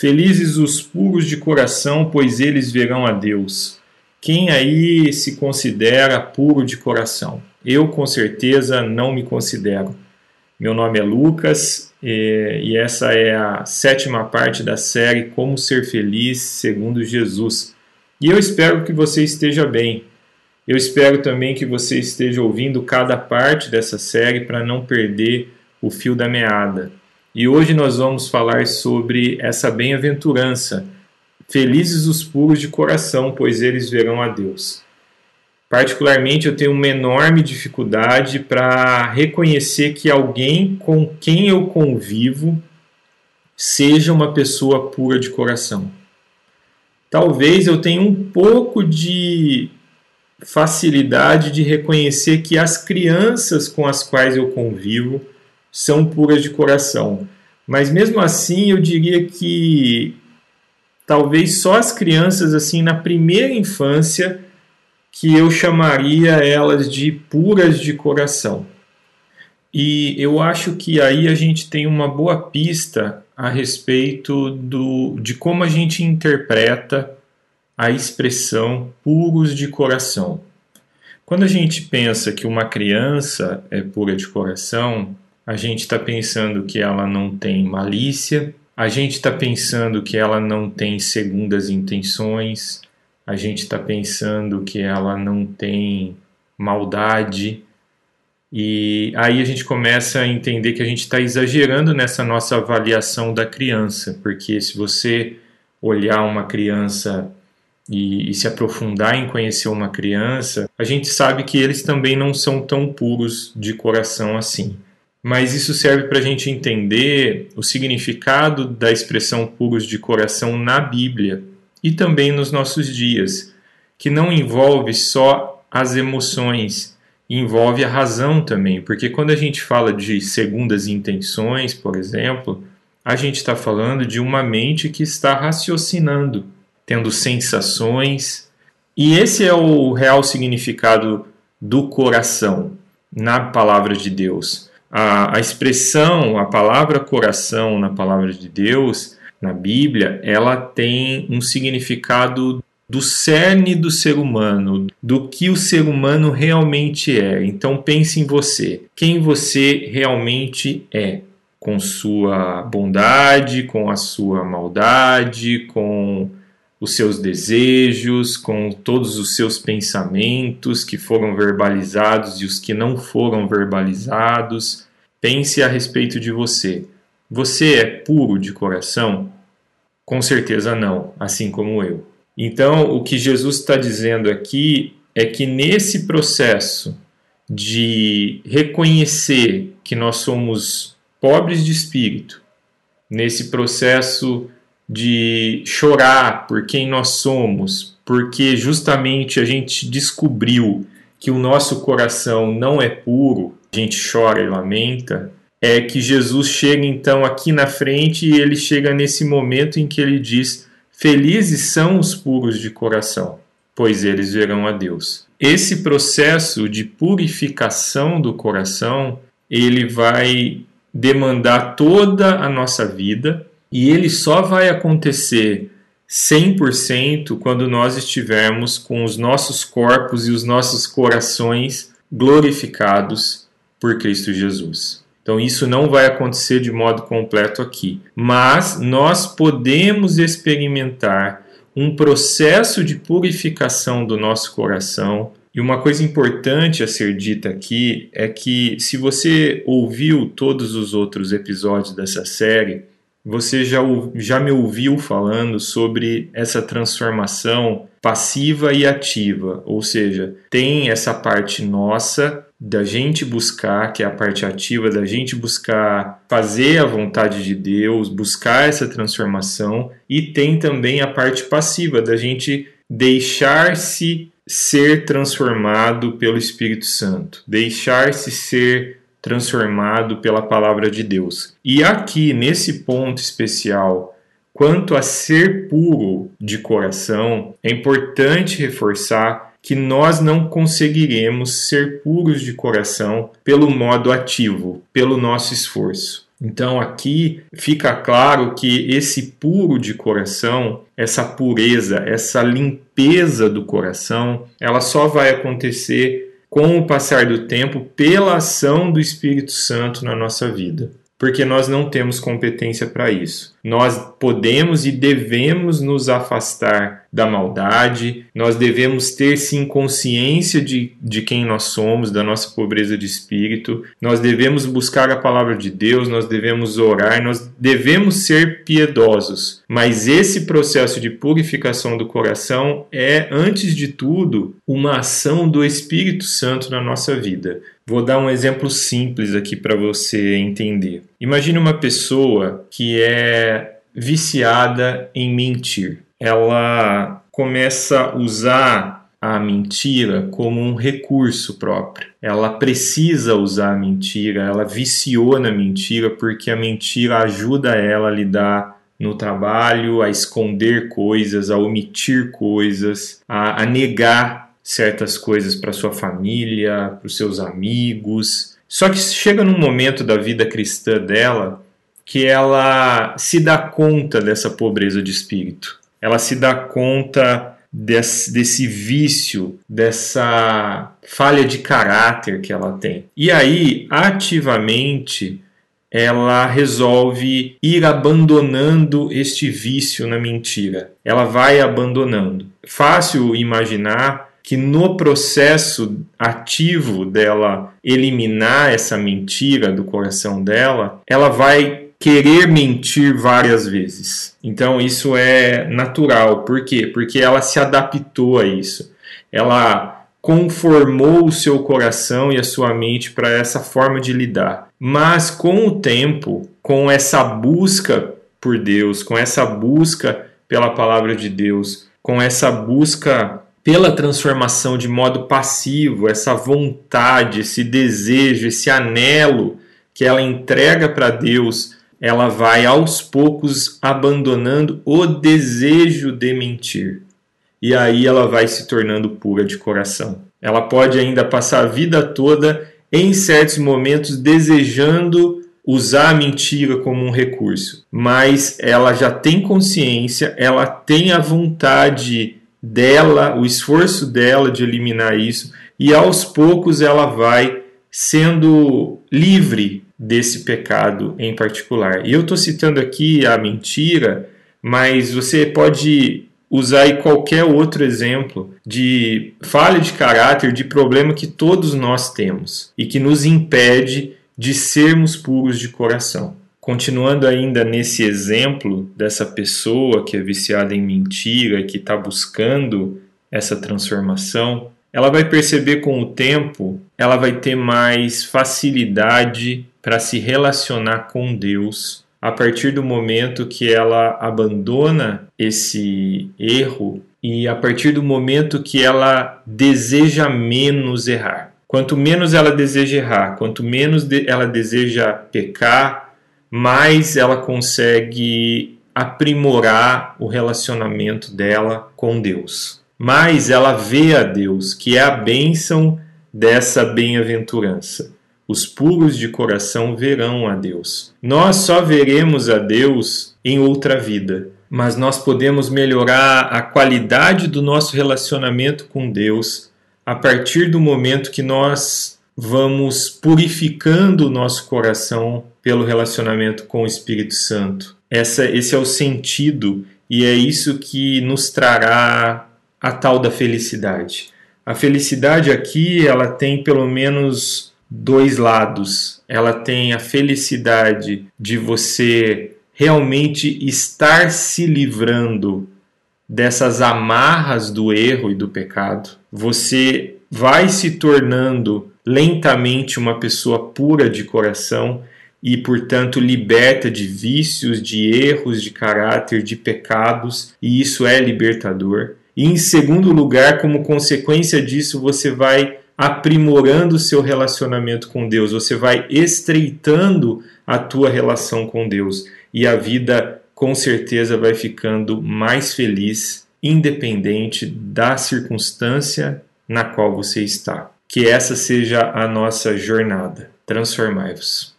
Felizes os puros de coração, pois eles verão a Deus. Quem aí se considera puro de coração? Eu, com certeza, não me considero. Meu nome é Lucas e essa é a sétima parte da série Como Ser Feliz segundo Jesus. E eu espero que você esteja bem. Eu espero também que você esteja ouvindo cada parte dessa série para não perder o fio da meada. E hoje nós vamos falar sobre essa bem-aventurança. Felizes os puros de coração, pois eles verão a Deus. Particularmente, eu tenho uma enorme dificuldade para reconhecer que alguém com quem eu convivo seja uma pessoa pura de coração. Talvez eu tenha um pouco de facilidade de reconhecer que as crianças com as quais eu convivo são puras de coração. Mas mesmo assim, eu diria que talvez só as crianças assim na primeira infância que eu chamaria elas de puras de coração. E eu acho que aí a gente tem uma boa pista a respeito do, de como a gente interpreta a expressão puros de coração. Quando a gente pensa que uma criança é pura de coração, a gente está pensando que ela não tem malícia, a gente está pensando que ela não tem segundas intenções, a gente está pensando que ela não tem maldade, e aí a gente começa a entender que a gente está exagerando nessa nossa avaliação da criança, porque se você olhar uma criança e, e, se aprofundar em conhecer uma criança, a gente sabe que eles também não são tão puros de coração assim mas isso serve para a gente entender o significado da expressão puros de coração na Bíblia e também nos nossos dias, que não envolve só as emoções, envolve a razão também, porque quando a gente fala de segundas intenções, por exemplo, a gente está falando de uma mente que está raciocinando, tendo sensações, e esse é o real significado do coração na palavra de Deus a, a expressão, a palavra coração na palavra de Deus, na Bíblia, ela tem um significado do cerne do ser humano, do que o ser humano realmente é. Então pense em você, quem você realmente é, com sua bondade, com a sua maldade, com os seus desejos, com todos os seus pensamentos que foram verbalizados e os que não foram verbalizados. Pense a respeito de você. Você é puro de coração? Com certeza não, assim como eu. Então, o que Jesus está dizendo aqui é que nesse processo de reconhecer que nós somos pobres de espírito, nesse processo de chorar por quem nós somos, porque justamente a gente descobriu que o nosso coração não é puro, a gente chora e lamenta, é que Jesus chega então aqui na frente e ele chega nesse momento em que ele diz: Felizes são os puros de coração, pois eles verão a Deus. Esse processo de purificação do coração, ele vai demandar toda a nossa vida, e ele só vai acontecer 100% quando nós estivermos com os nossos corpos e os nossos corações glorificados por Cristo Jesus. Então, isso não vai acontecer de modo completo aqui, mas nós podemos experimentar um processo de purificação do nosso coração. E uma coisa importante a ser dita aqui é que, se você ouviu todos os outros episódios dessa série, você já, já me ouviu falando sobre essa transformação passiva e ativa, ou seja, tem essa parte nossa da gente buscar, que é a parte ativa, da gente buscar fazer a vontade de Deus, buscar essa transformação, e tem também a parte passiva, da gente deixar-se ser transformado pelo Espírito Santo, deixar-se ser transformado pela palavra de Deus. E aqui, nesse ponto especial, quanto a ser puro de coração, é importante reforçar que nós não conseguiremos ser puros de coração pelo modo ativo, pelo nosso esforço. Então aqui fica claro que esse puro de coração, essa pureza, essa limpeza do coração, ela só vai acontecer com o passar do tempo pela ação do Espírito Santo na nossa vida porque nós não temos competência para isso. Nós podemos e devemos nos afastar da maldade, nós devemos ter sim consciência de, de quem nós somos, da nossa pobreza de espírito, nós devemos buscar a palavra de Deus, nós devemos orar, nós devemos ser piedosos. Mas esse processo de purificação do coração é, antes de tudo, uma ação do Espírito Santo na nossa vida. Vou dar um exemplo simples aqui para você entender. Imagine uma pessoa que é viciada em mentir. Ela começa a usar a mentira como um recurso próprio. Ela precisa usar a mentira, ela viciou na mentira porque a mentira ajuda ela a lidar no trabalho, a esconder coisas, a omitir coisas, a, a negar certas coisas para sua família, para os seus amigos. Só que chega num momento da vida cristã dela que ela se dá conta dessa pobreza de espírito. Ela se dá conta desse, desse vício, dessa falha de caráter que ela tem. E aí, ativamente, ela resolve ir abandonando este vício na mentira. Ela vai abandonando. Fácil imaginar que no processo ativo dela eliminar essa mentira do coração dela, ela vai querer mentir várias vezes. Então isso é natural. Por quê? Porque ela se adaptou a isso. Ela conformou o seu coração e a sua mente para essa forma de lidar. Mas com o tempo, com essa busca por Deus, com essa busca pela palavra de Deus, com essa busca pela transformação de modo passivo, essa vontade, esse desejo, esse anelo que ela entrega para Deus, ela vai aos poucos abandonando o desejo de mentir. E aí ela vai se tornando pura de coração. Ela pode ainda passar a vida toda, em certos momentos, desejando usar a mentira como um recurso, mas ela já tem consciência, ela tem a vontade dela, o esforço dela de eliminar isso, e aos poucos ela vai sendo livre desse pecado em particular. E eu estou citando aqui a mentira, mas você pode usar qualquer outro exemplo de falha de caráter, de problema que todos nós temos e que nos impede de sermos puros de coração. Continuando ainda nesse exemplo dessa pessoa que é viciada em mentira, que está buscando essa transformação, ela vai perceber com o tempo, ela vai ter mais facilidade para se relacionar com Deus a partir do momento que ela abandona esse erro e a partir do momento que ela deseja menos errar. Quanto menos ela deseja errar, quanto menos ela deseja pecar, mais ela consegue aprimorar o relacionamento dela com Deus. Mais ela vê a Deus, que é a bênção dessa bem-aventurança. Os puros de coração verão a Deus. Nós só veremos a Deus em outra vida, mas nós podemos melhorar a qualidade do nosso relacionamento com Deus a partir do momento que nós vamos purificando o nosso coração pelo relacionamento com o Espírito Santo. Essa, esse é o sentido e é isso que nos trará a tal da felicidade. A felicidade aqui ela tem pelo menos dois lados. Ela tem a felicidade de você realmente estar se livrando dessas amarras do erro e do pecado. Você vai se tornando lentamente uma pessoa pura de coração e, portanto, liberta de vícios, de erros de caráter, de pecados, e isso é libertador. E, em segundo lugar, como consequência disso, você vai aprimorando o seu relacionamento com Deus, você vai estreitando a tua relação com Deus, e a vida com certeza vai ficando mais feliz, independente da circunstância na qual você está. Que essa seja a nossa jornada. Transformai-vos.